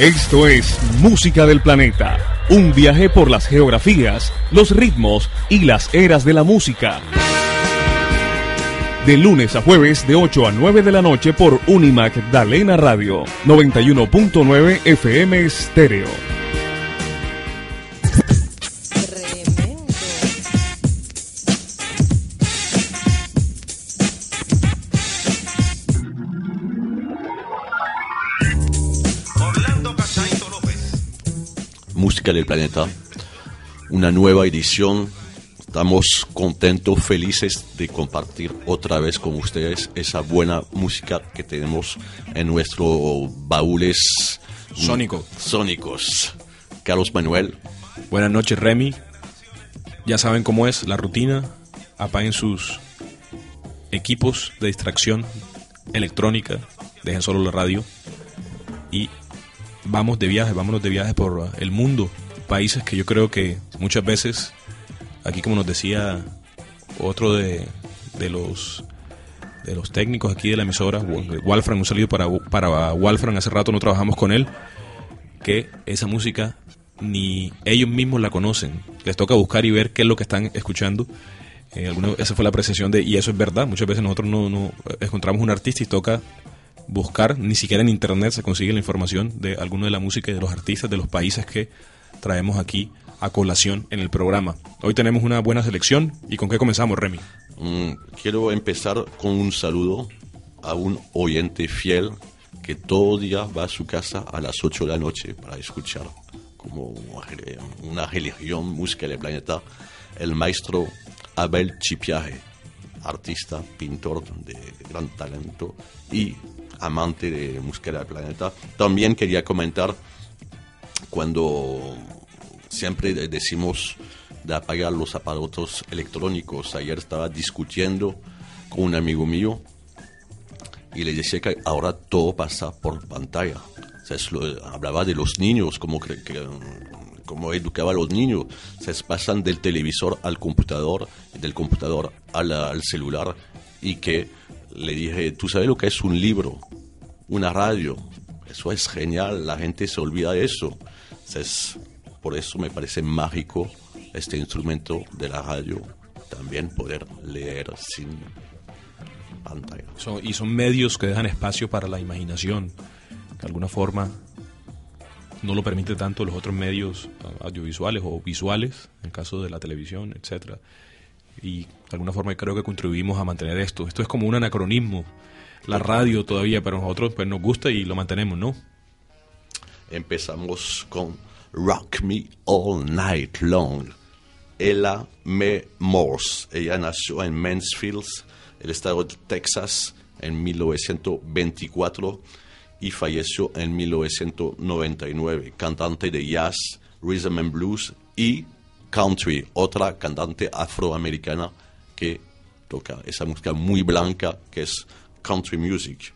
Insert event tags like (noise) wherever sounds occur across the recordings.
Esto es Música del Planeta, un viaje por las geografías, los ritmos y las eras de la música. De lunes a jueves de 8 a 9 de la noche por Unimac Dalena Radio, 91.9 FM Stereo. Música del Planeta, una nueva edición. Estamos contentos, felices de compartir otra vez con ustedes esa buena música que tenemos en nuestros baúles Sónico. sónicos. Carlos Manuel, Buenas noches, Remy. Ya saben cómo es la rutina. Apaguen sus equipos de distracción electrónica. Dejen solo la radio. Y vamos de viaje, vámonos de viaje por el mundo. Países que yo creo que muchas veces, aquí como nos decía otro de, de los de los técnicos aquí de la emisora, Wa- Wolfram, un saludo para, para Wolfram, hace rato no trabajamos con él, que esa música ni ellos mismos la conocen. Les toca buscar y ver qué es lo que están escuchando. Eh, alguna- esa fue la apreciación de, y eso es verdad, muchas veces nosotros no, no encontramos un artista y toca buscar, ni siquiera en internet se consigue la información de alguno de la música y de los artistas de los países que traemos aquí a colación en el programa. Hoy tenemos una buena selección y con qué comenzamos, Remy. mm, quiero empezar con un saludo a un oyente fiel que todo día va a su casa a las 8 de la noche para escuchar como una re- una religión música del planeta, el maestro Abel Chipiaje, artista, pintor de gran talento y amante de música del planeta. También quería comentar cuando siempre de- decimos de apagar los aparatos electrónicos. Ayer estaba discutiendo con un amigo mío y le decía que ahora todo pasa por pantalla. Hablaba de los niños, como cre- que, como educaba a los niños. Se pasan del televisor al computador, del computador al, celular y que le dije, ¿tú sabes lo que es un libro? Una radio. Eso es genial, la gente se olvida de eso. O sea, es- por eso me parece mágico este instrumento de la radio, también poder leer sin pantalla. Y son medios que dejan espacio para la imaginación, de alguna forma no lo permite tanto los otros medios ah, audiovisuales o visuales, en el caso de la televisión, etcétera. Y de alguna forma creo que contribuimos a mantener esto. Esto es como un anacronismo. La radio todavía, pero nosotros pues, nos gusta y lo mantenemos, ¿no? Empezamos con Rock Me All Night Long. Ella Mae Morse. Ella nació en Mansfield, el estado de Texas, en 1924 y falleció en 1999. Cantante de jazz, rhythm and blues y country. Otra cantante afroamericana que toca esa música muy blanca que es country music.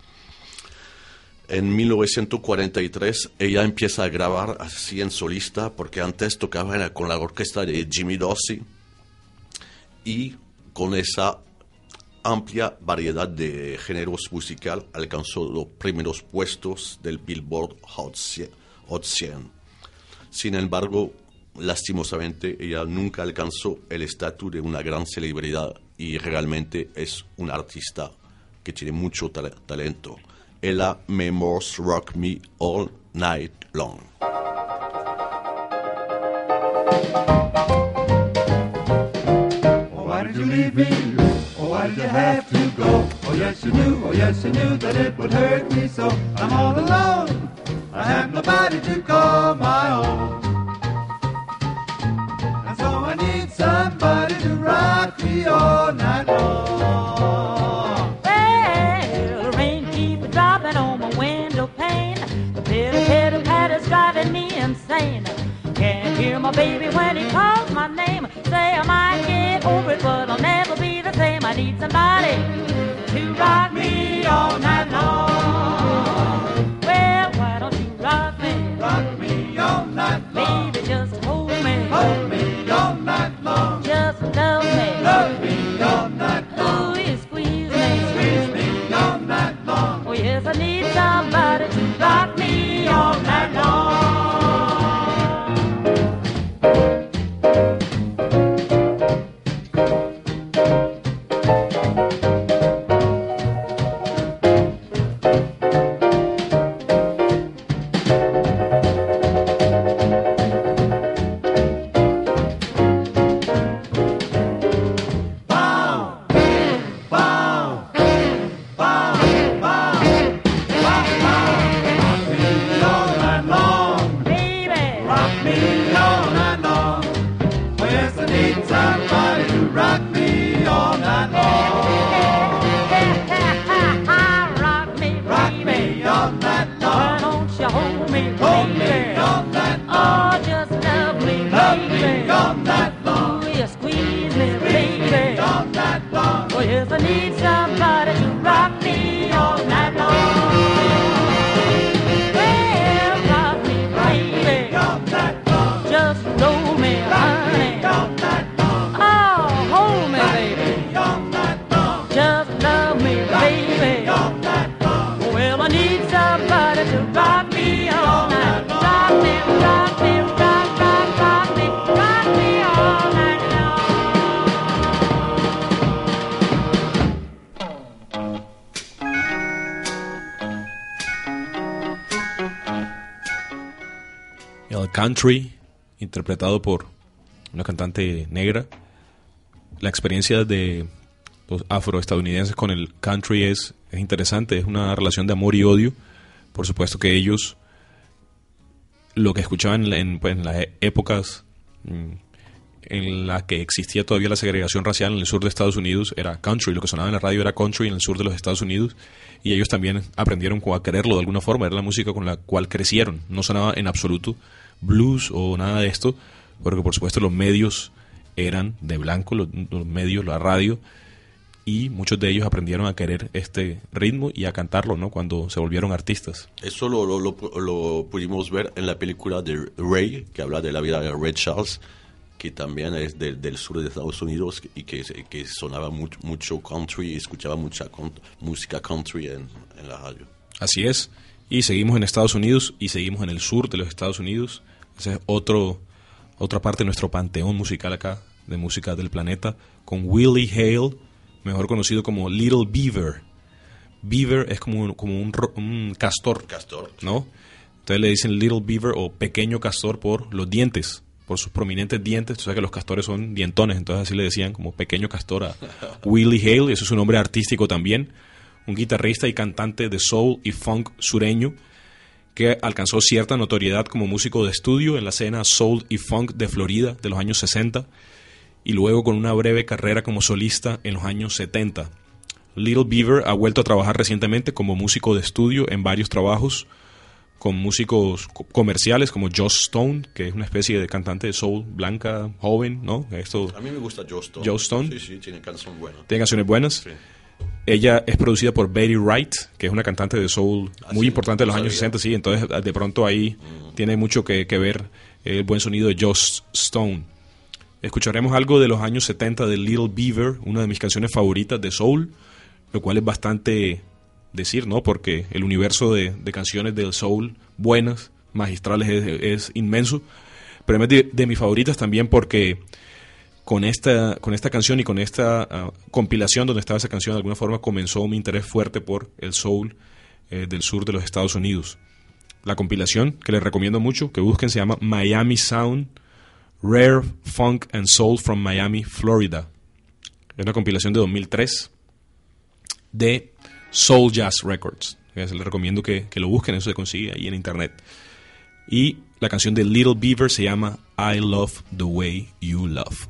En 1943 ella empieza a grabar así en solista porque antes tocaba con la orquesta de Jimmy Dorsey y con esa amplia variedad de géneros musical alcanzó los primeros puestos del Billboard Hot 100. Hot 100. Sin embargo, lastimosamente ella nunca alcanzó el estatus de una gran celebridad y realmente es una artista que tiene mucho tale- talento. Ella Mae Morse Rock Me All Night Long. Oh, you have to go? Oh, yes, you knew, oh, yes, you knew that it would hurt me so. I'm all alone. I have nobody to call my own. And so I need somebody to rock me all night long. Well, rain keep dropping on my window pane. The pitter pitter patter's driving me insane. Hear my baby when he calls my name. Say I might get over it, but I'll never be the same. I need somebody to rock me all night long. Country, interpretado por una cantante negra. La experiencia de los afroestadounidenses con el country es, es interesante, es una relación de amor y odio. Por supuesto que ellos lo que escuchaban en, pues, en las épocas mm, en las que existía todavía la segregación racial en el sur de Estados Unidos era country, lo que sonaba en la radio era country en el sur de los Estados Unidos. Y ellos también aprendieron a quererlo de alguna forma, era la música con la cual crecieron, no sonaba en absoluto blues o nada de esto, porque por supuesto los medios eran de blanco, los, los medios, la radio, y muchos de ellos aprendieron a querer este ritmo y a cantarlo, ¿no? Cuando se volvieron artistas. Eso lo, lo, lo, lo pudimos ver en la película de Ray, que habla de la vida de Ray Charles, que también es del, del sur de Estados Unidos y que, que sonaba mucho, mucho country y escuchaba mucha con- música country en, en la radio. Así es. Y seguimos en Estados Unidos y seguimos en el sur de los Estados Unidos. Esa es otro, otra parte de nuestro panteón musical acá, de música del planeta, con Willie Hale, mejor conocido como Little Beaver. Beaver es como un, como un, castor, Castor. ¿no? Entonces le dicen Little Beaver o pequeño castor por los dientes, por sus prominentes dientes. Tú sabes que los castores son dientones, entonces así le decían como pequeño castor a (laughs) Willie Hale, y eso es un nombre artístico también. Un guitarrista y cantante de soul y funk sureño que alcanzó cierta notoriedad como músico de estudio en la escena soul y funk de Florida de los años 60 y luego con una breve carrera como solista en los años 70. Little Beaver ha vuelto a trabajar recientemente como músico de estudio en varios trabajos con músicos co- comerciales como Joss Stone, que es una especie de cantante de soul blanca, joven, ¿no? Esto A mí me gusta Joe Stone. Joe Stone. Sí, sí, tiene canción buena. tiene canciones buenas. Sí. Ella es producida por Betty Wright, que es una cantante de soul Ah, muy importante de los años sabía. 60, sí. Entonces, de pronto ahí tiene mucho que, que ver el buen sonido de Joss Stone. Escucharemos algo de los años 70 de Little Beaver, una de mis canciones favoritas de soul, lo cual es bastante decir, ¿no? Porque el universo de, de canciones del soul buenas, magistrales, es, es inmenso. Pero es de, de mis favoritas también porque con esta, con esta canción y con esta ah, compilación donde estaba esa canción, de alguna forma comenzó mi interés fuerte por el soul eh, del sur de los Estados Unidos. La compilación, que les recomiendo mucho, que busquen, se llama Miami Sound, Rare Funk and Soul from Miami, Florida. Es una compilación de 2003 de Soul Jazz Records. Les recomiendo que, que lo busquen, eso se consigue ahí en internet. Y la canción de Little Beaver se llama I Love the Way You Love.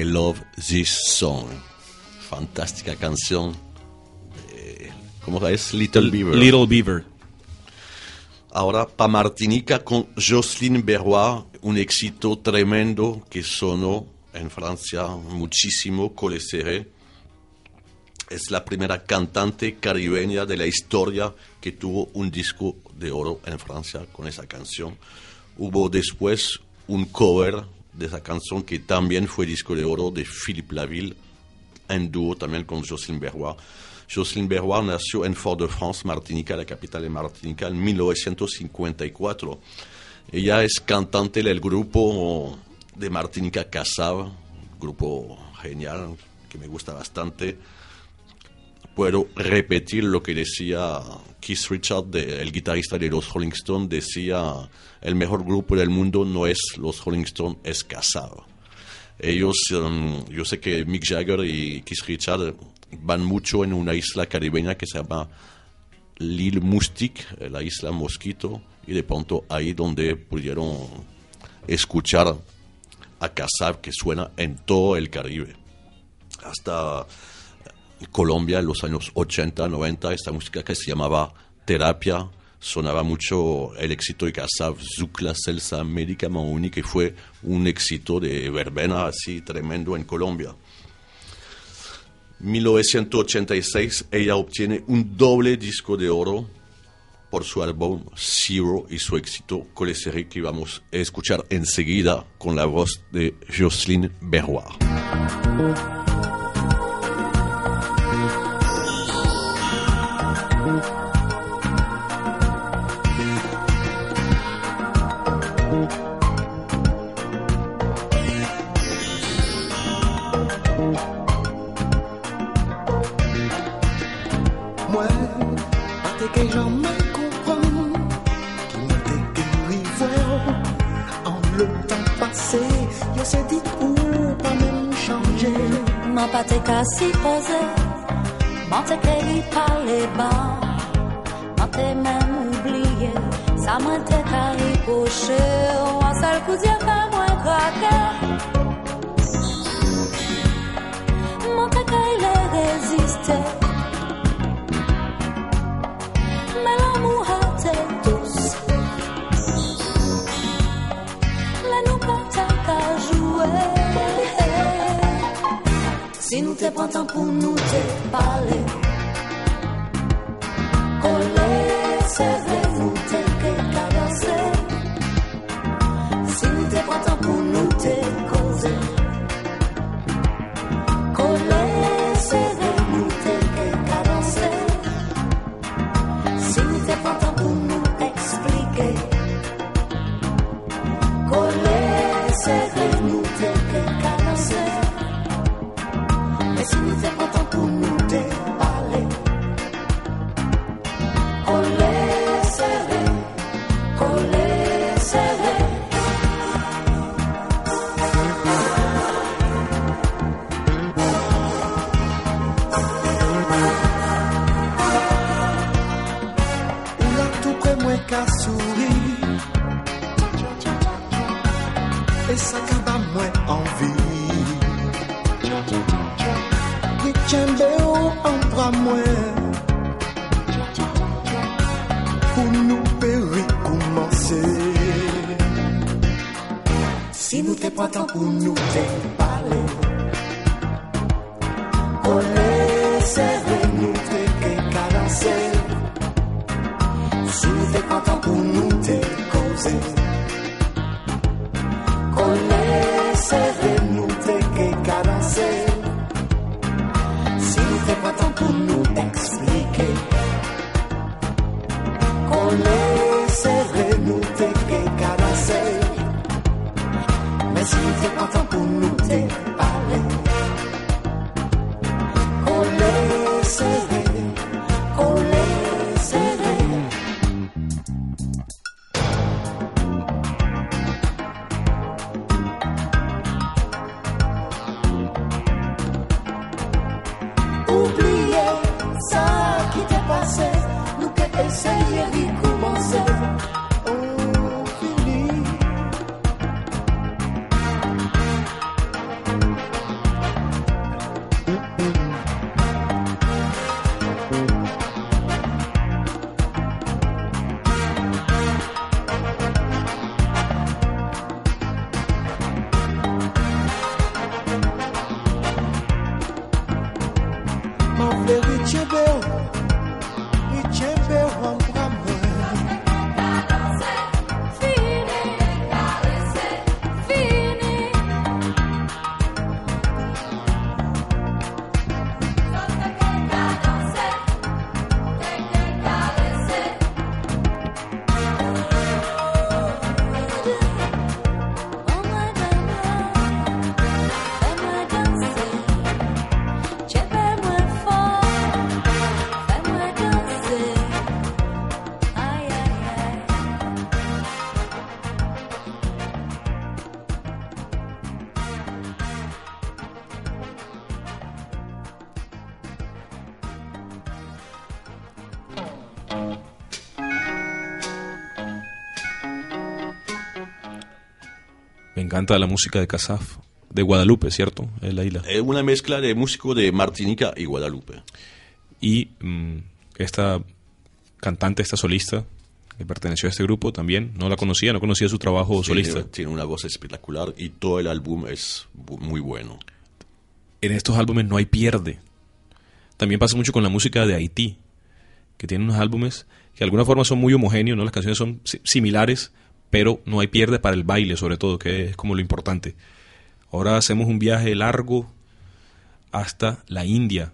I Love This Song. Fantástica canción. de- ¿Cómo es? Little Beaver. Little Beaver. Ahora para Martinica con Jocelyn Berrois, un éxito tremendo que sonó en Francia muchísimo, Cole Serré. Es la primera cantante caribeña de la historia que tuvo un disco de oro en Francia con esa canción. Hubo después un cover de esa canción que también fue disco de oro de Philippe Laville en dúo también con Jocelyn Berrois. Jocelyn Berrois nació en Fort-de-France, Martinica, la capital de Martinica, en 1954. Ella es cantante del grupo de Martinica Casab, grupo genial que me gusta bastante. Puedo repetir lo que decía Keith Richard, el guitarrista de los Rolling Stones, decía, el mejor grupo del mundo no es los Rolling Stones, es Casab. Ellos, um, yo sé que Mick Jagger y Keith Richard van mucho en una isla caribeña que se llama L'Île Moustique, eh, la isla Mosquito, y de pronto ahí donde pudieron escuchar a Casab que suena en todo el Caribe. Hasta Colombia en los años 80, 90, esta música que se llamaba Terapia, sonaba mucho el éxito de Casab, Zucla, Celsa, Medicament Unique, que fue un éxito de verbena así tremendo en Colombia. 1986 ella obtiene un doble disco de oro por su álbum Zero y su éxito con ese que vamos a escuchar enseguida con la voz de Jocelyn Berrois. si posait, mentait qu'elle y les bas, mentait même oublier, ça m'a m'était Si nou te prantan pou nou te pale Kole se vre Me encanta la música de Casaf, de Guadalupe, ¿cierto? Es la isla. Es una mezcla de músico de Martinica y Guadalupe. Y mm, esta cantante, esta solista, que perteneció a este grupo también, no la conocía, no conocía su trabajo solista. Tiene, tiene una voz espectacular y todo el álbum es muy bueno. En estos álbumes no hay pierde. También pasa mucho con la música de Haití, que tiene unos álbumes que de alguna forma son muy homogéneos, ¿no? Las canciones son si- similares, pero no hay pierde para el baile, sobre todo, que es como lo importante. Ahora hacemos un viaje largo hasta la India.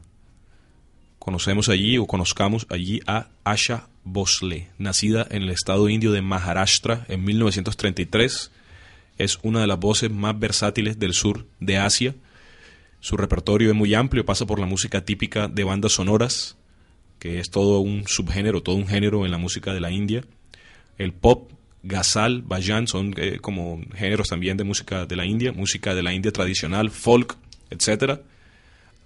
Conocemos allí o conozcamos allí a Asha Bhosle, nacida en el estado indio de Maharashtra en 1933. Es una de las voces más versátiles del sur de Asia. Su repertorio es muy amplio, pasa por la música típica de bandas sonoras, que es todo un subgénero, todo un género en la música de la India. El pop, ghazal, bajan son eh, como géneros también de música de la India, música de la India tradicional, folk, etcétera.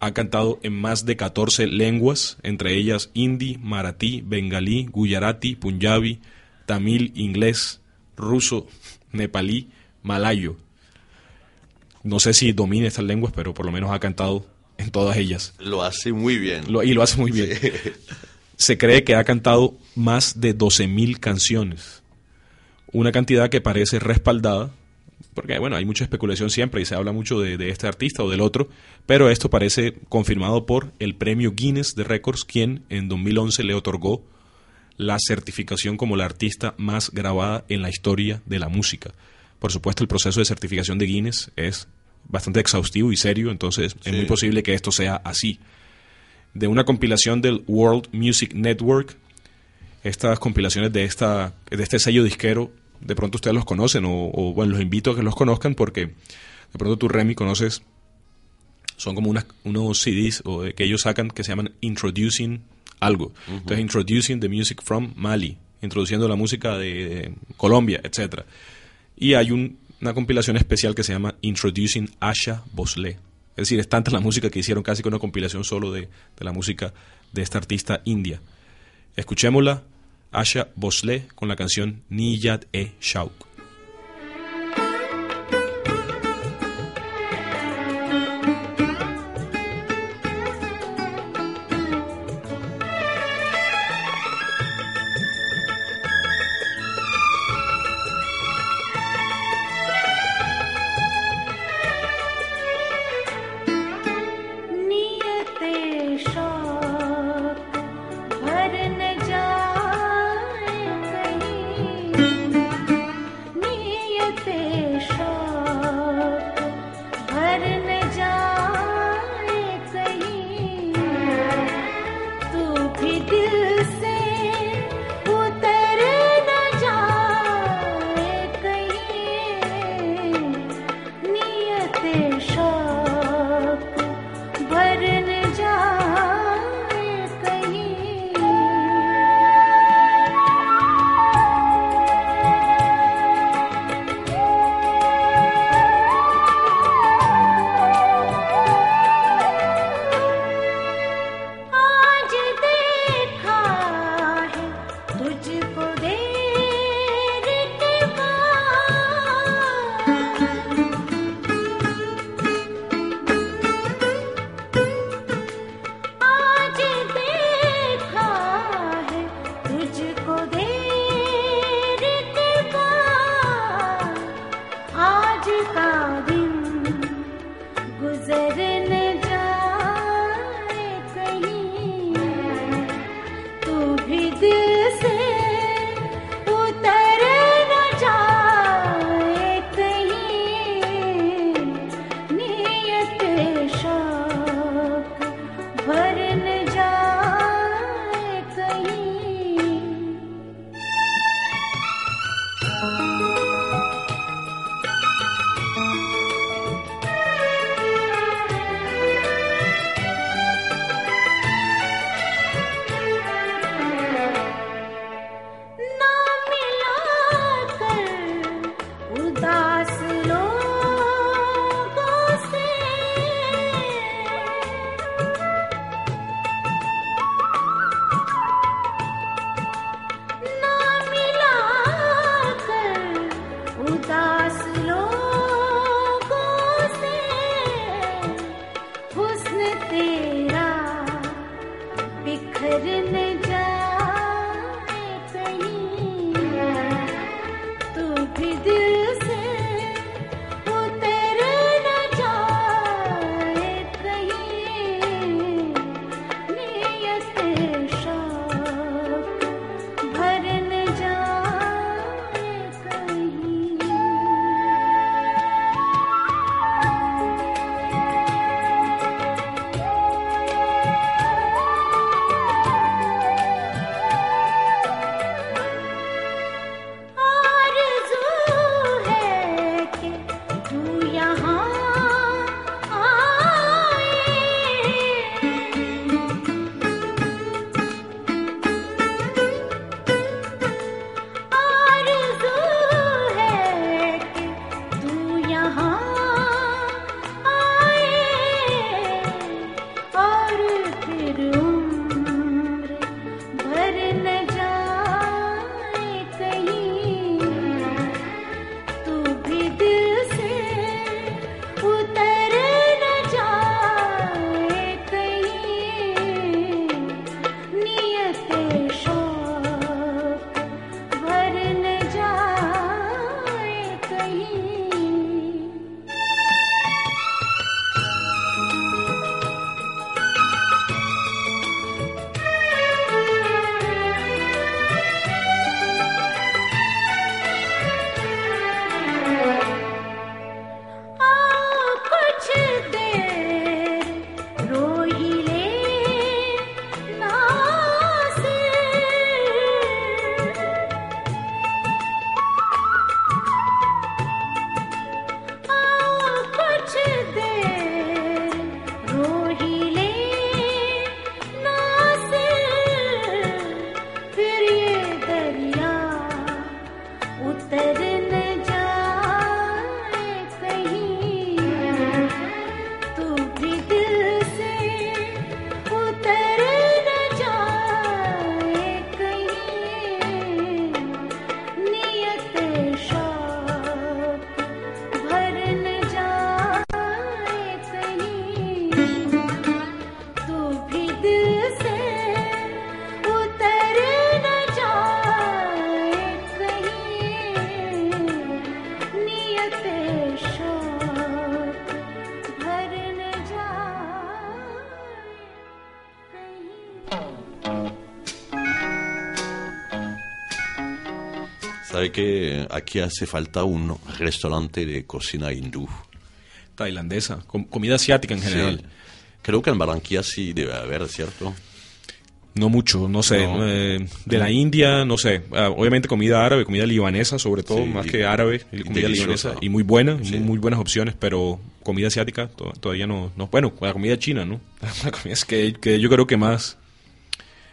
Ha cantado en más de 14 lenguas, entre ellas hindi, maratí, bengalí, gujarati, punjabi, tamil, inglés, ruso, nepalí, malayo. No sé si domina estas lenguas, pero por lo menos ha cantado en todas ellas. Lo hace muy bien. Lo- y lo hace muy bien. Se cree que ha cantado más de 12.000 canciones. Una cantidad que parece respaldada, porque bueno, hay mucha especulación siempre y se habla mucho de, de este artista o del otro, pero esto parece confirmado por el premio Guinness de Records, quien en 2011 le otorgó la certificación como la artista más grabada en la historia de la música. Por supuesto, el proceso de certificación de Guinness es bastante exhaustivo y serio, entonces es muy posible que esto sea así. De una compilación del World Music Network, estas compilaciones de, esta, de este sello disquero, de pronto ustedes los conocen o, o, bueno, los invito a que los conozcan porque de pronto tú, Remy, conoces, son como unas, unos CDs o, eh, que ellos sacan que se llaman Introducing algo. Entonces, Introducing the Music from Mali, introduciendo la música de, de Colombia, etcétera. Y hay un- una compilación especial que se llama Introducing Asha Bhosle. Es decir, es tanta la música que hicieron casi que una compilación solo de, de la música de esta artista india. Escuchémosla, Asha Bhosle, con la canción Niyat e Shauk. Sabe que aquí hace falta un restaurante de cocina hindú. Tailandesa, com- comida asiática en general. Sí. Creo que en Barranquilla sí debe haber, ¿cierto? No mucho, no sé. No. eh, de la India, no sé. Ah, obviamente comida árabe, comida libanesa, sobre todo, Sí, más que árabe, y y comida deliciosa. libanesa. Y muy buena, Sí. muy, muy buenas opciones, pero comida asiática to- todavía no, no. Bueno, la comida china, ¿no? (laughs) La comida es que, que yo creo que más.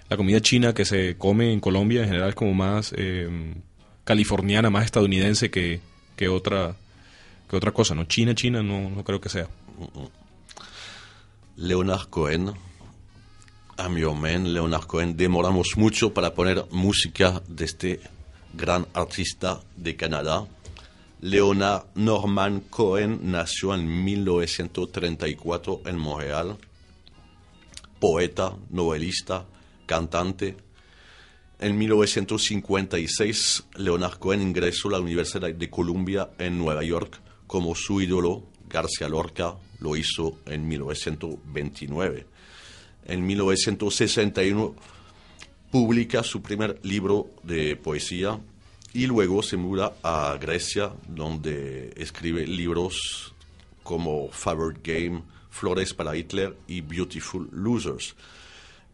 La comida china que se come en Colombia en general es como más eh, californiana, más estadounidense que, que otra que otra cosa, ¿no? China, China, no, no creo que sea. Leonard Cohen, a mi omen, Leonard Cohen, demoramos mucho para poner música de este gran artista de Canadá. Leonard Norman Cohen nació en 1934 en Montreal, poeta, novelista, cantante. En 1956, Leonard Cohen ingresó a la Universidad de Columbia en Nueva York como su ídolo, García Lorca, lo hizo en 1929. En 1961 publica su primer libro de poesía y luego se muda a Grecia, donde escribe libros como Favorite Game, Flores para Hitler y Beautiful Losers.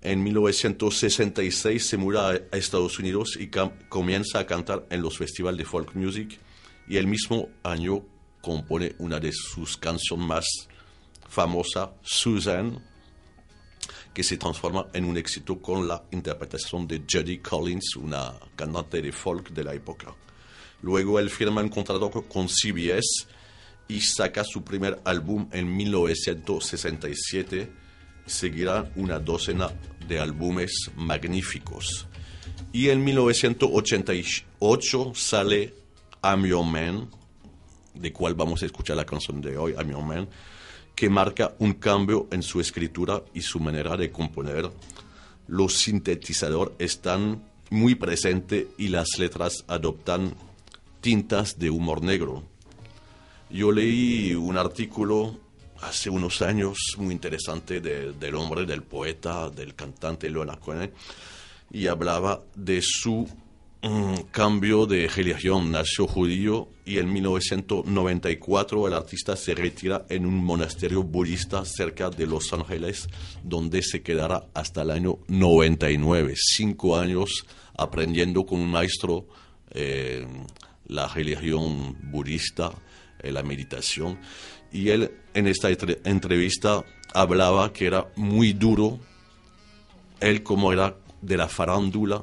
En 1966 se muda a Estados Unidos y comienza a cantar en los festivales de folk music y el mismo año compone una de sus canciones más famosas, Susan, que se transforma en un éxito con la interpretación de Judy Collins, una cantante de folk de la época. Luego él firma un contrato con CBS y saca su primer álbum en 1967. Seguirán una docena de álbumes magníficos. Y en 1988 sale I'm Your Man, de cual vamos a escuchar la canción de hoy, I'm Your Man, que marca un cambio en su escritura y su manera de componer. los sintetizadores están muy presentes y las letras adoptan tintas de humor negro. Yo leí un artículo hace unos años muy interesante de- del hombre, del poeta, del cantante Leonard Cohen, y hablaba de su mm, cambio de religión. Nació judío y en 1994 el artista se retira en un monasterio budista cerca de Los Ángeles, donde se quedará hasta el año 99, cinco años aprendiendo con un maestro eh, la religión budista, eh, la meditación. Y él en esta entre- entrevista hablaba que era muy duro, él como era de la farándula,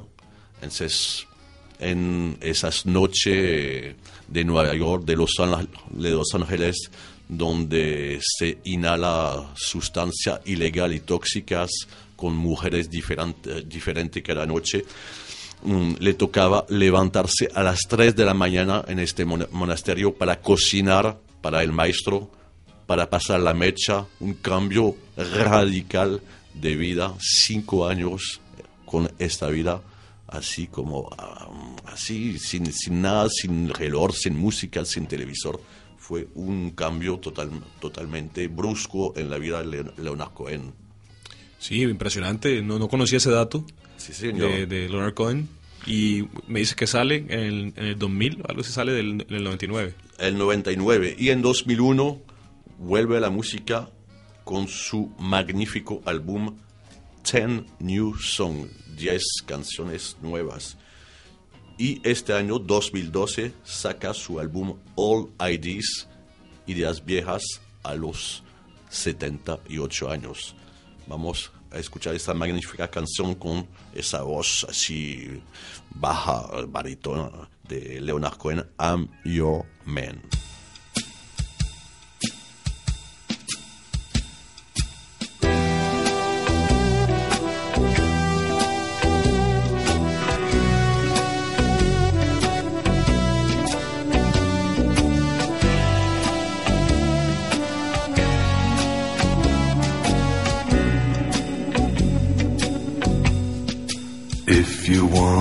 entonces en esas noches de Nueva York, de Los, Ángeles, de Los Ángeles, donde se inhala sustancia ilegal y tóxicas con mujeres diferentes diferentes cada noche, mm, le tocaba levantarse a las 3 de la mañana en este mon- monasterio para cocinar para el maestro, para pasar la mecha, un cambio radical de vida, cinco años con esta vida así como ah, así, sin, sin nada, sin reloj, sin música, sin televisor. Fue un cambio total, totalmente brusco en la vida de Leon- Leonard Cohen. Sí, impresionante. No, no conocía ese dato Sí, señor. de, de Leonard Cohen. Y me dice que sale en el, en el 2000, algo se sale del, en el 99. el 99 y en 2001 vuelve a la música con su magnífico álbum 10 New Song, 10 canciones nuevas. Y este año 2012 saca su álbum All IDs, Ideas Viejas, a los 78 años. Vamos a escuchar esta magnífica canción con esa voz así baja, baritona de Leonard Cohen, I'm Your Man.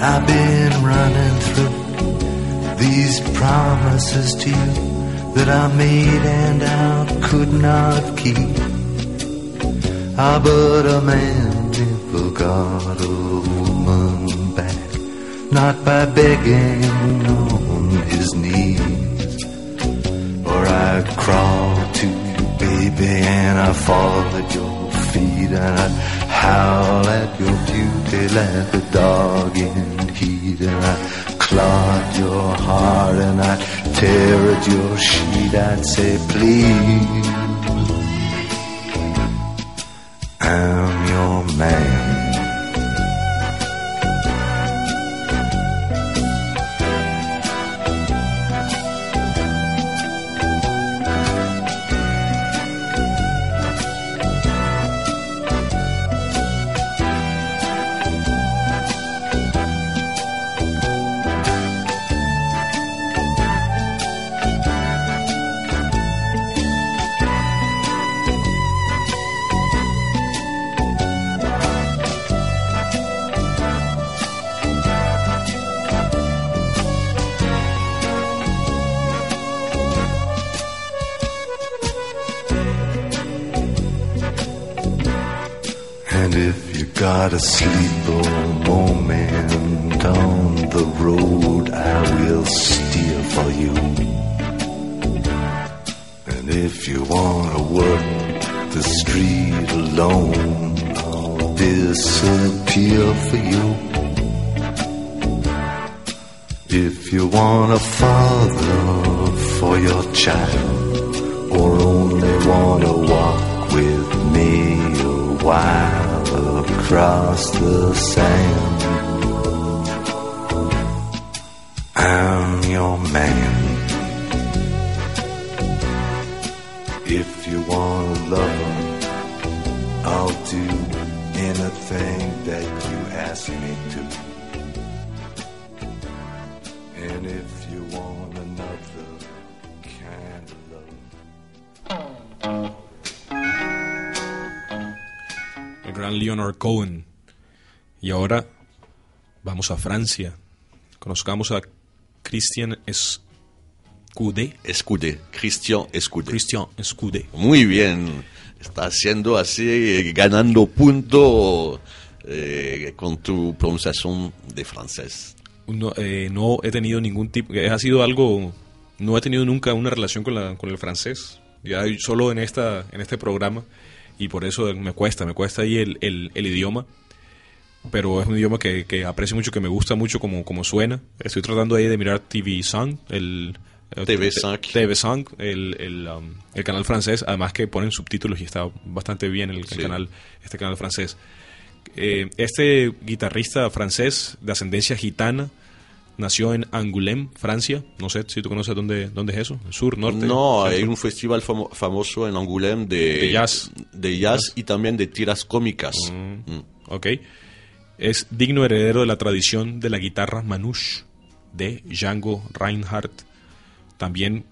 I've been running through these promises to you that I made and I could not keep. Ah, but a man never got a woman back, not by begging on his knees. Or I'd crawl to you, baby, and I fall at your feet, and I'd howl at your beauty like a dog in heat, and I'd claw at your heart, and I'd tear at your sheet. I'd say, please, gran Leonard Cohen. Y ahora vamos a Francia. Conozcamos a Christian Escudé. Escudé, Christian Escudé. Christian Escudé. Muy bien, está haciendo así, ganando punto eh, con tu pronunciación de francés. No, eh, no he tenido ningún tipo, eh, ha sido algo, no he tenido nunca una relación con, la, con el francés, ya solo en, esta, en este programa, y por eso me cuesta, me cuesta ahí el, el, el idioma, pero es un idioma que, que aprecio mucho, que me gusta mucho como, como suena. Estoy tratando ahí de mirar TV Sang, el... TV5. TV5, el, el, um, el canal francés, además que ponen subtítulos y está bastante bien el, canal, este canal francés. Eh, este guitarrista francés de ascendencia gitana nació en Angoulême, Francia. No sé si tú conoces dónde, dónde es eso, sur, norte. No, centro. hay un festival famo- famoso en Angoulême de, De jazz. de jazz y también de tiras cómicas. Mm. Ok. Es digno heredero de la tradición de la guitarra manouche de Django Reinhardt. También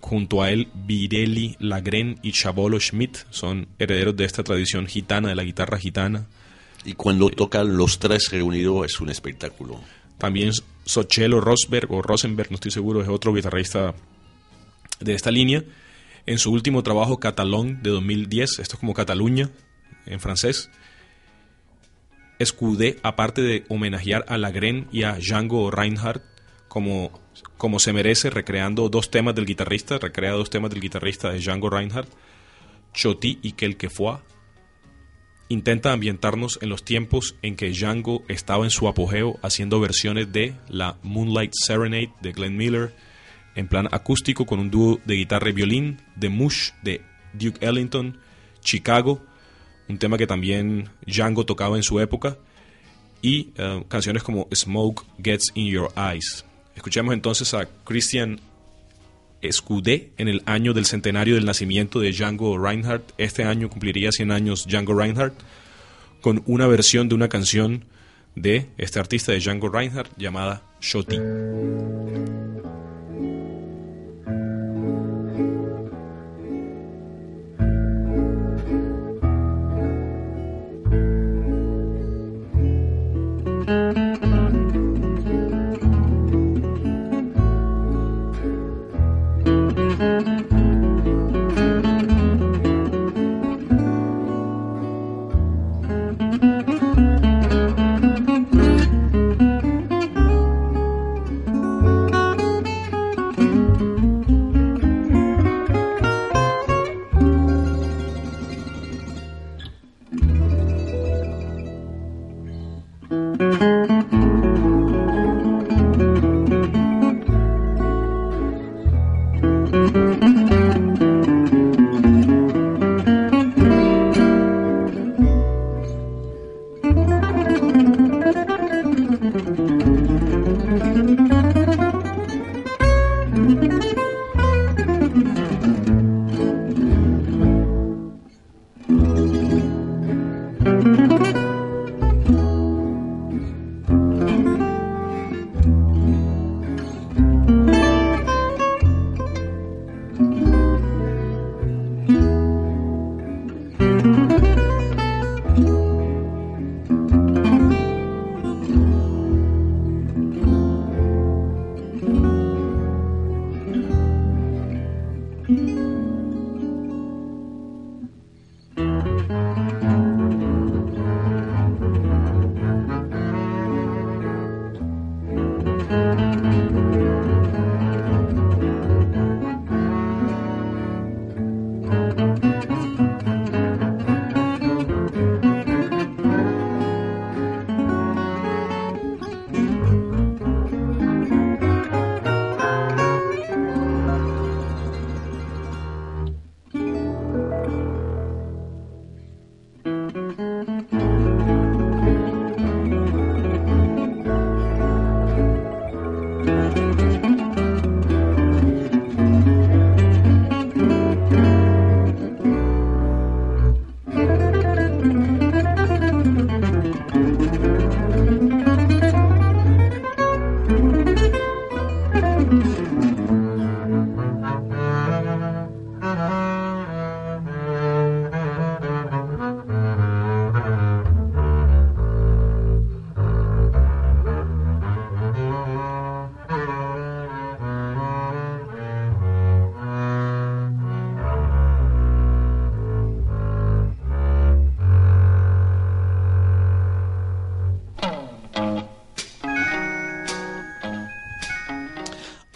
junto a él Virelli Lagren y Chabolo Schmidt son herederos de esta tradición gitana, de la guitarra gitana. Y cuando tocan los tres reunidos es un espectáculo. También Sochelo Rosberg o Rosenberg, no estoy seguro, es otro guitarrista de esta línea. En su último trabajo, Catalón, de 2010, esto es como Cataluña en francés, Escudé, aparte de homenajear a Lagren y a Django Reinhardt, como, como se merece, recreando dos temas del guitarrista, recrea dos temas del guitarrista de Django Reinhardt, Choti y Quelquefois, intenta ambientarnos en los tiempos en que Django estaba en su apogeo haciendo versiones de la Moonlight Serenade de Glenn Miller en plan acústico con un dúo de guitarra y violín, The Mush de Duke Ellington, Chicago, un tema que también Django tocaba en su época, y eh, canciones como Smoke Gets in Your Eyes. Escuchemos entonces a Christian Escudé en el año del centenario del nacimiento de Django Reinhardt. Este año cumpliría 100 años Django Reinhardt con una versión de una canción de este artista de Django Reinhardt llamada Shoti.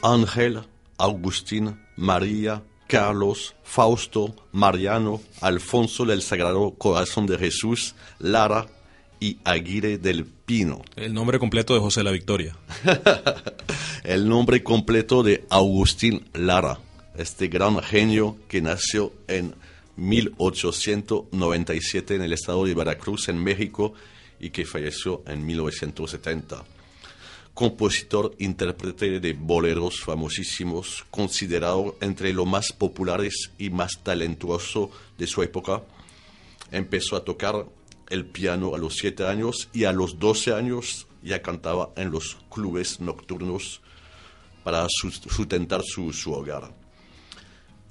Ángel, Agustín, María, Carlos, Fausto, Mariano, Alfonso del Sagrado Corazón de Jesús, Lara y Aguirre del Pino. El nombre completo de José la Victoria. (laughs) El nombre completo de Agustín Lara, este gran genio que nació en 1897 en el estado de Veracruz, en México, y que falleció en 1970 compositor, intérprete de boleros famosísimos, considerado entre los más populares y más talentuoso de su época. Empezó a tocar el piano a los 7 años y a los 12 años ya cantaba en los clubes nocturnos para sustentar su, su hogar.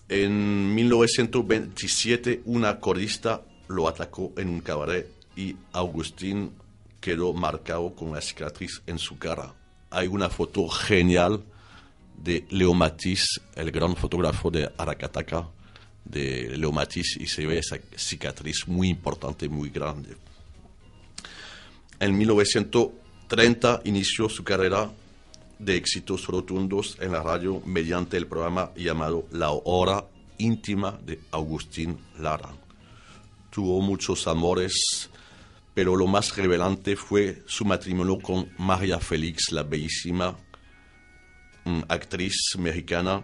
En 1927 una corista lo atacó en un cabaret y Agustín quedó marcado con una cicatriz en su cara. Hay una foto genial de Leo Matisse, el gran fotógrafo de Aracataca, de Leo Matisse, y se ve esa cicatriz muy importante, muy grande. En 1930 inició su carrera de éxitos rotundos en la radio mediante el programa llamado La Hora Íntima de Agustín Lara. Tuvo muchos amores pero lo más revelante fue su matrimonio con María Félix, la bellísima mm, actriz mexicana,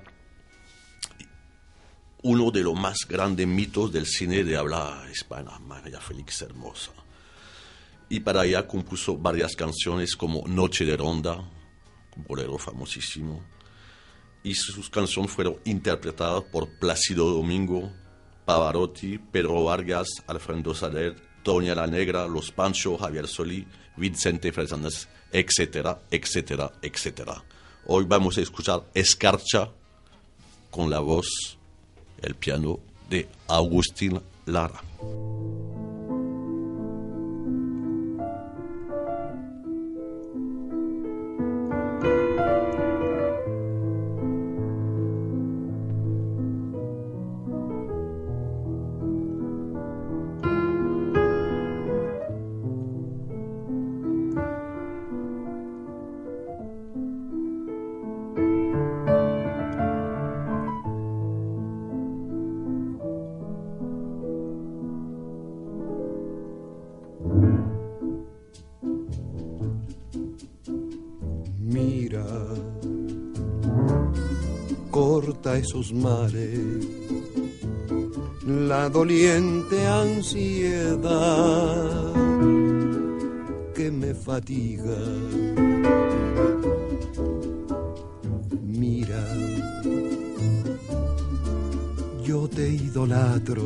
uno de los más grandes mitos del cine de habla hispana, María Félix hermosa. Y para ella compuso varias canciones como Noche de Ronda, bolero famosísimo, y sus canciones fueron interpretadas por Plácido Domingo, Pavarotti, Pedro Vargas, Alfredo Sader, Toña la Negra, Los Pancho, Javier Solí, Vicente Fernández, etcétera, etcétera, etcétera. Hoy vamos a escuchar Escarcha con la voz, el piano de Agustín Lara. Esos mares, la doliente ansiedad que me fatiga. Mira, yo te idolatro,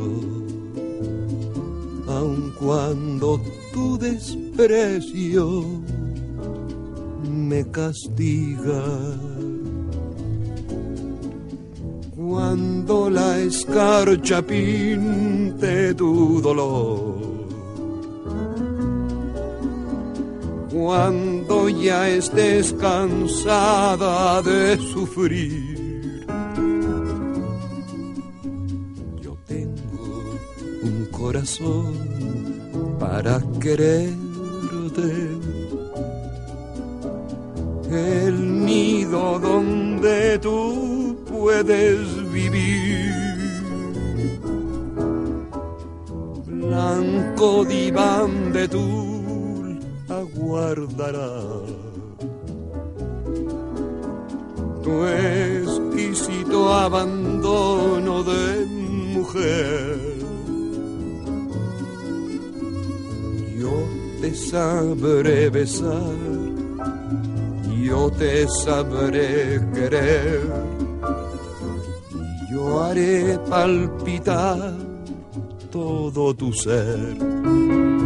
aun cuando tu desprecio me castiga escarcha pinte tu dolor. Cuando ya estés cansada de sufrir. Yo tengo un corazón para quererte. El nido donde tú puedes vivir. Blanco diván de tul aguardará tu exquisito abandono de mujer. Yo te sabré besar, yo te sabré querer yo haré palpitar todo tu ser.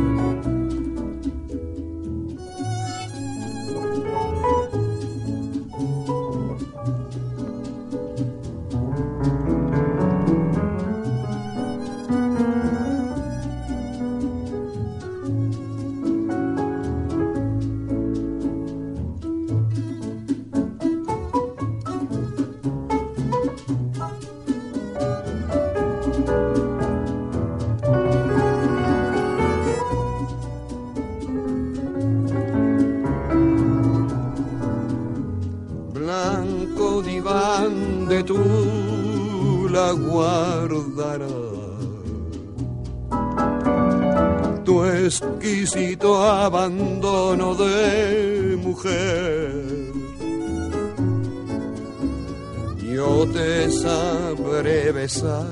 Yo te sabré besar,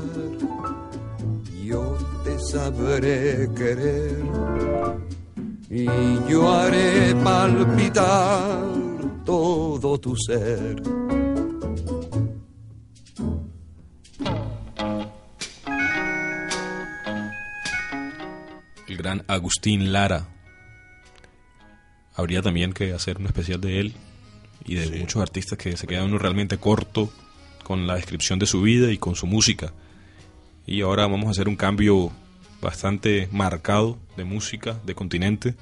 yo te sabré querer y yo haré palpitar todo tu ser. El gran Agustín Lara. Habría también que hacer un especial de él y de muchos artistas que se queda uno realmente corto con la descripción de su vida y con su música. Y ahora vamos a hacer un cambio bastante marcado de música, de continente.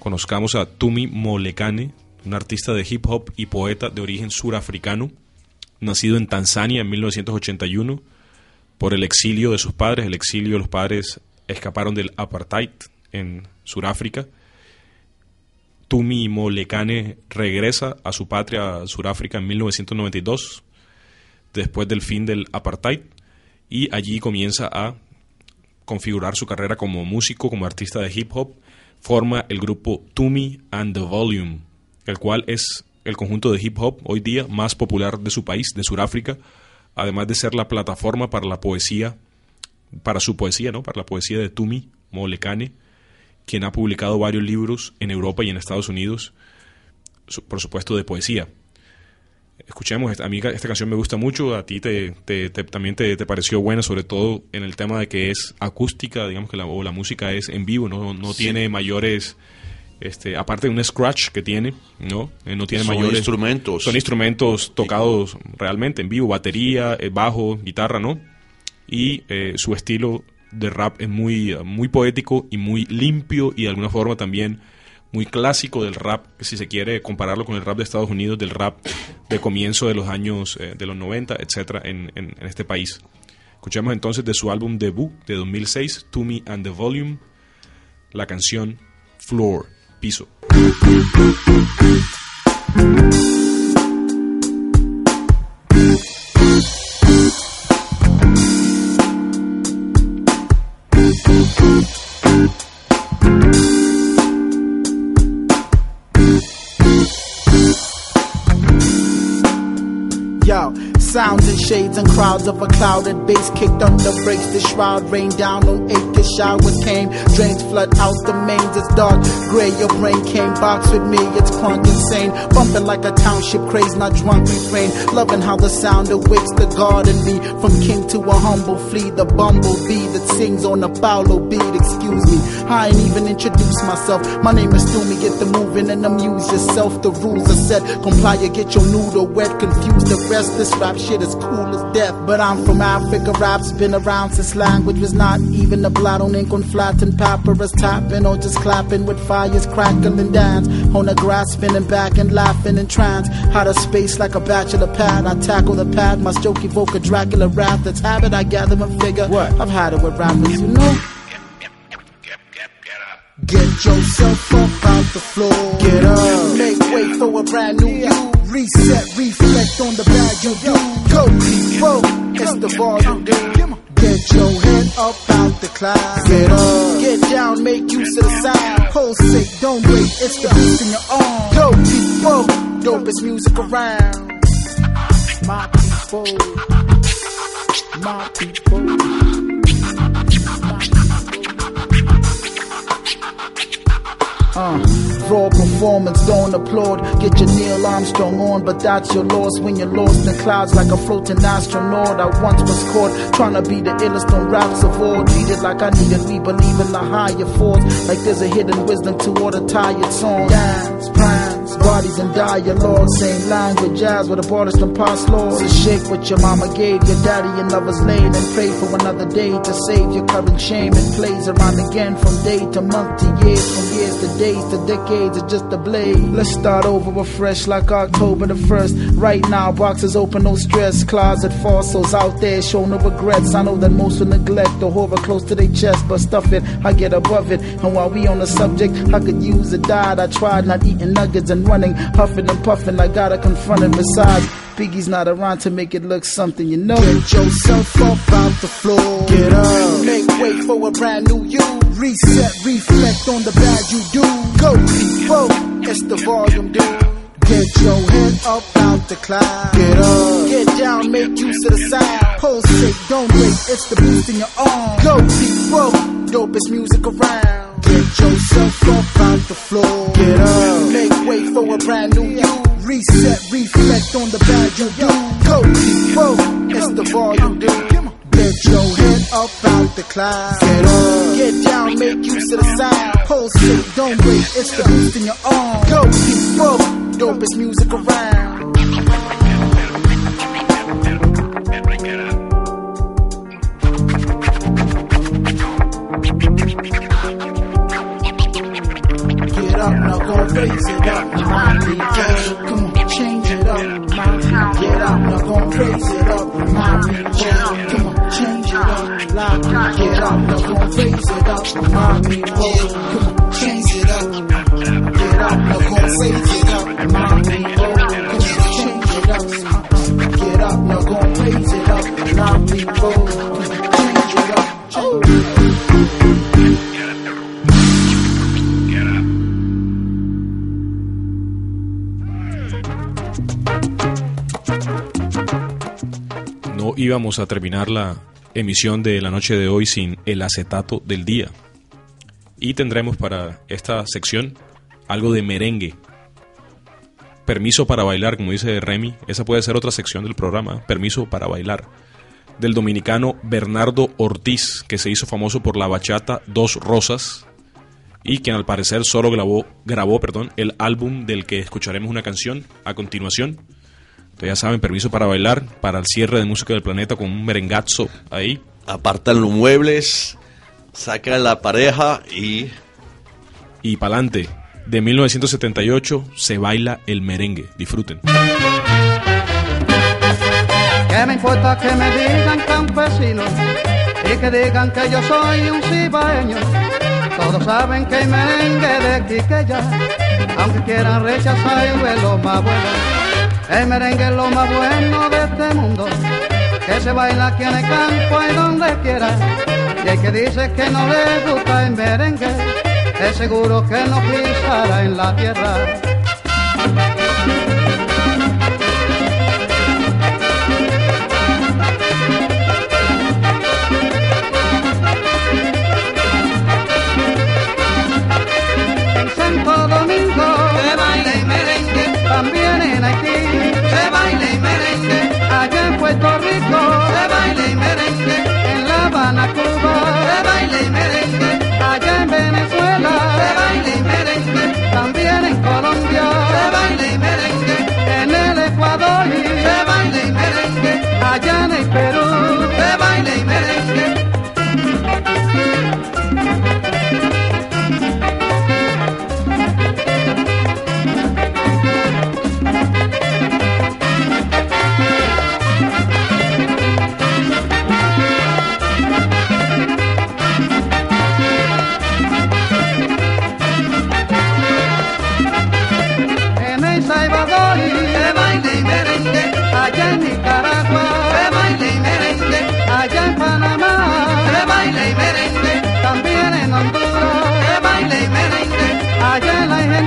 Conozcamos a Tumi Molekane, un artista de hip hop y poeta de origen surafricano, nacido en Tanzania en 1981 por el exilio de sus padres. El exilio, los padres escaparon del apartheid en Suráfrica. Tumi Molekane regresa a su patria, a Suráfrica, en 1992, después del fin del apartheid, y allí comienza a configurar su carrera como músico, como artista de hip hop. Forma el grupo Tumi and the Volume, el cual es el conjunto de hip hop hoy día más popular de su país, de Sudáfrica, además de ser la plataforma para la poesía, para su poesía, ¿no? Para la poesía de Tumi Molekane, quien ha publicado varios libros en Europa y en Estados Unidos, por supuesto de poesía. Escuchemos, a mí esta canción me gusta mucho, a ti te, te- te- también te, te pareció buena, sobre todo en el tema de que es acústica, digamos que la, o la música es en vivo, no, no tiene mayores, este, aparte de un scratch que tiene, ¿no? Eh, no tiene Son mayores instrumentos. Son instrumentos tocados realmente en vivo, batería, eh, bajo, guitarra, ¿no? Y eh, su estilo de rap es muy, eh, muy poético y muy limpio y de alguna forma también muy clásico del rap, si se quiere compararlo con el rap de Estados Unidos, del rap de comienzo de los años eh, de los 90, etcétera, en, en- en este país. Escuchemos entonces de su álbum debut de 2006, To Me and the Volume, la canción Floor, piso. And shades and crowds of a clouded bass kicked under brakes. The shroud rained down on acres. Showers came, drains flood out the mains. It's dark, gray. Your brain came box with me. It's clunk insane, bumping like a township craze. Not drunk refrain, loving how the sound awakes the God in me. From king to a humble flea, the bumblebee that sings on a Paulo beat. Excuse me, I ain't even introduced myself. My name is Stoomy. Get the moving and amuse yourself. The rules are set. Comply or get your noodle wet. Confuse the rest. This rap shit is cool as death. But I'm from Africa. Rap's been around since language was not even a blot on ink on flat and papyrus tapping or just clapping with fires crackling dance on the grass spinning back and laughing in trance. Out of space like a bachelor pad. I tackle the pad. My stroke evoke a Dracula rap. That's habit. I gather and figure. What? I've had it with rappers, you know. Get yourself up out the floor. Get up. Make way for a brand new you. Reset, reflect on the bad you do. Go, whoa, it's the volume, dude. Get your head up out the clouds. Get up. Get down, make use of the sound. Hold sick, don't wait, it's the beast in your arm. Go, whoa, dopest music around. My people, my people. Uh, raw performance, don't applaud. Get your Neil Armstrong on, but that's your loss when you're lost in clouds like a floating astronaut. I once was caught trying to be the illest on raps of all. Treated like I needed, we believe in the higher force. Like there's a hidden wisdom to all the tired songs. Dance, prance, bodies in dialogue. Same language as with abolished and past laws. So shake what your mama gave your daddy in lover's lane and pray for another day to save your current shame. It plays around again from day to month to years, from years to days to decades. It's just a blade. Let's start over afresh like October the 1st. Right now, boxes open, no stress. Closet fossils out there, show no regrets. I know that most will neglect the horror close to their chest, but stuff it, I get above it. And while we on the subject, I could use a diet. I tried not eating nuggets and running, huffing and puffing. I gotta confront it. Besides, Biggie's not around to make it look something, you know. Get yourself up out the floor. Get up. Make way for a brand new you. Reset, reflect on the bad you do. Go, people, it's the volume, dude. Get your head up out the cloud. Get up. Get down, make use of the sound. Pulsate, don't wait, it's the boost in your arm. Go, people, dopest music around. Get yourself up out the floor. Get up. Make way for a brand new you. Reset, reflect on the bad you do. Go, people, it's the volume, dude. Get your head up out the clouds. Get up. Get down, make use of the sound. Pulsate, don't wait, it's the boost in your arm. Go, people, dopest music around. Raise it up, mommy. Yeah, come on, change it up, mommy. Get up, now go raise it up, mommy. Yeah, come on, change it up, loud. Get up, now go raise it up, mommy. Yeah, come on, change it up. Get up, now go raise it up, mommy. Oh, come on, change it up. Uh-uh. Get up, now go raise it up, mommy. Oh, íbamos a terminar la emisión de la noche de hoy sin el acetato del día. Y tendremos para esta sección algo de merengue. Permiso para bailar, como dice Remy. Esa puede ser otra sección del programa. Permiso para bailar. Del dominicano Bernardo Ortiz, que se hizo famoso por la bachata Dos Rosas. Y quien al parecer solo grabó, grabó perdón, el álbum del que escucharemos una canción a continuación. Entonces ya saben, permiso para bailar, para el cierre de Música del Planeta con un merengazo ahí. Apartan los muebles, sacan la pareja y Y pa'lante, de 1978 se baila el merengue. Disfruten. ¿Qué me importa que me digan campesino y que digan que yo soy un cibaeño? Todos saben que hay merengue de Quiqueya, aunque quieran rechazar es lo más bueno. El merengue es lo más bueno de este mundo, que se baila aquí en el campo y donde quiera. Y el que dice que no le gusta el merengue, es seguro que no pisará en la tierra. Puerto Rico. Se baila y merengue, en La Habana, Cuba. Se baila y merengue, allá en Venezuela. Se baila y merengue, también en Colombia. Se baila y merengue, en el Ecuador. Se baila y merengue, allá en el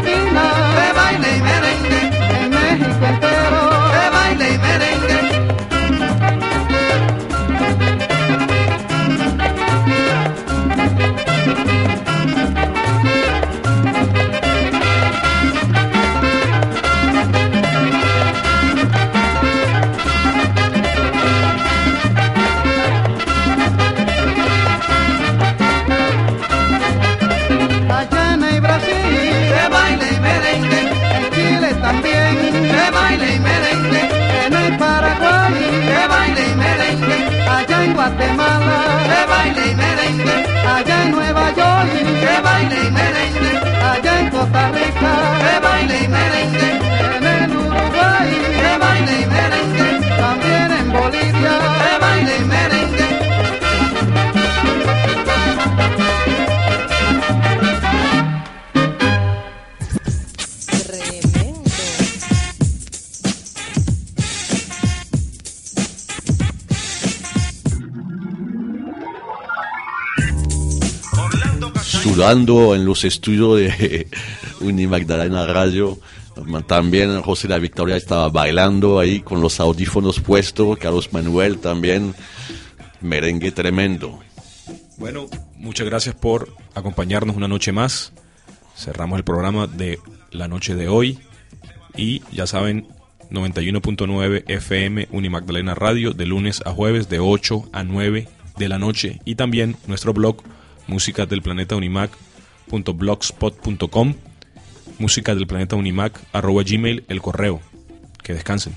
Santi. Celebrando en los estudios de (laughs) Unimagdalena Radio. También José La Victoria estaba bailando ahí con los audífonos puestos, Carlos Manuel también, merengue tremendo. Bueno, muchas gracias por acompañarnos una noche más. Cerramos el programa de la noche de hoy y ya saben, 91.9 FM Unimagdalena Radio de lunes a jueves de 8 a 9 de la noche y también nuestro blog música del planeta unimac unimac.blogspot.com, música del planeta unimac arroba gmail, el correo. Que descansen.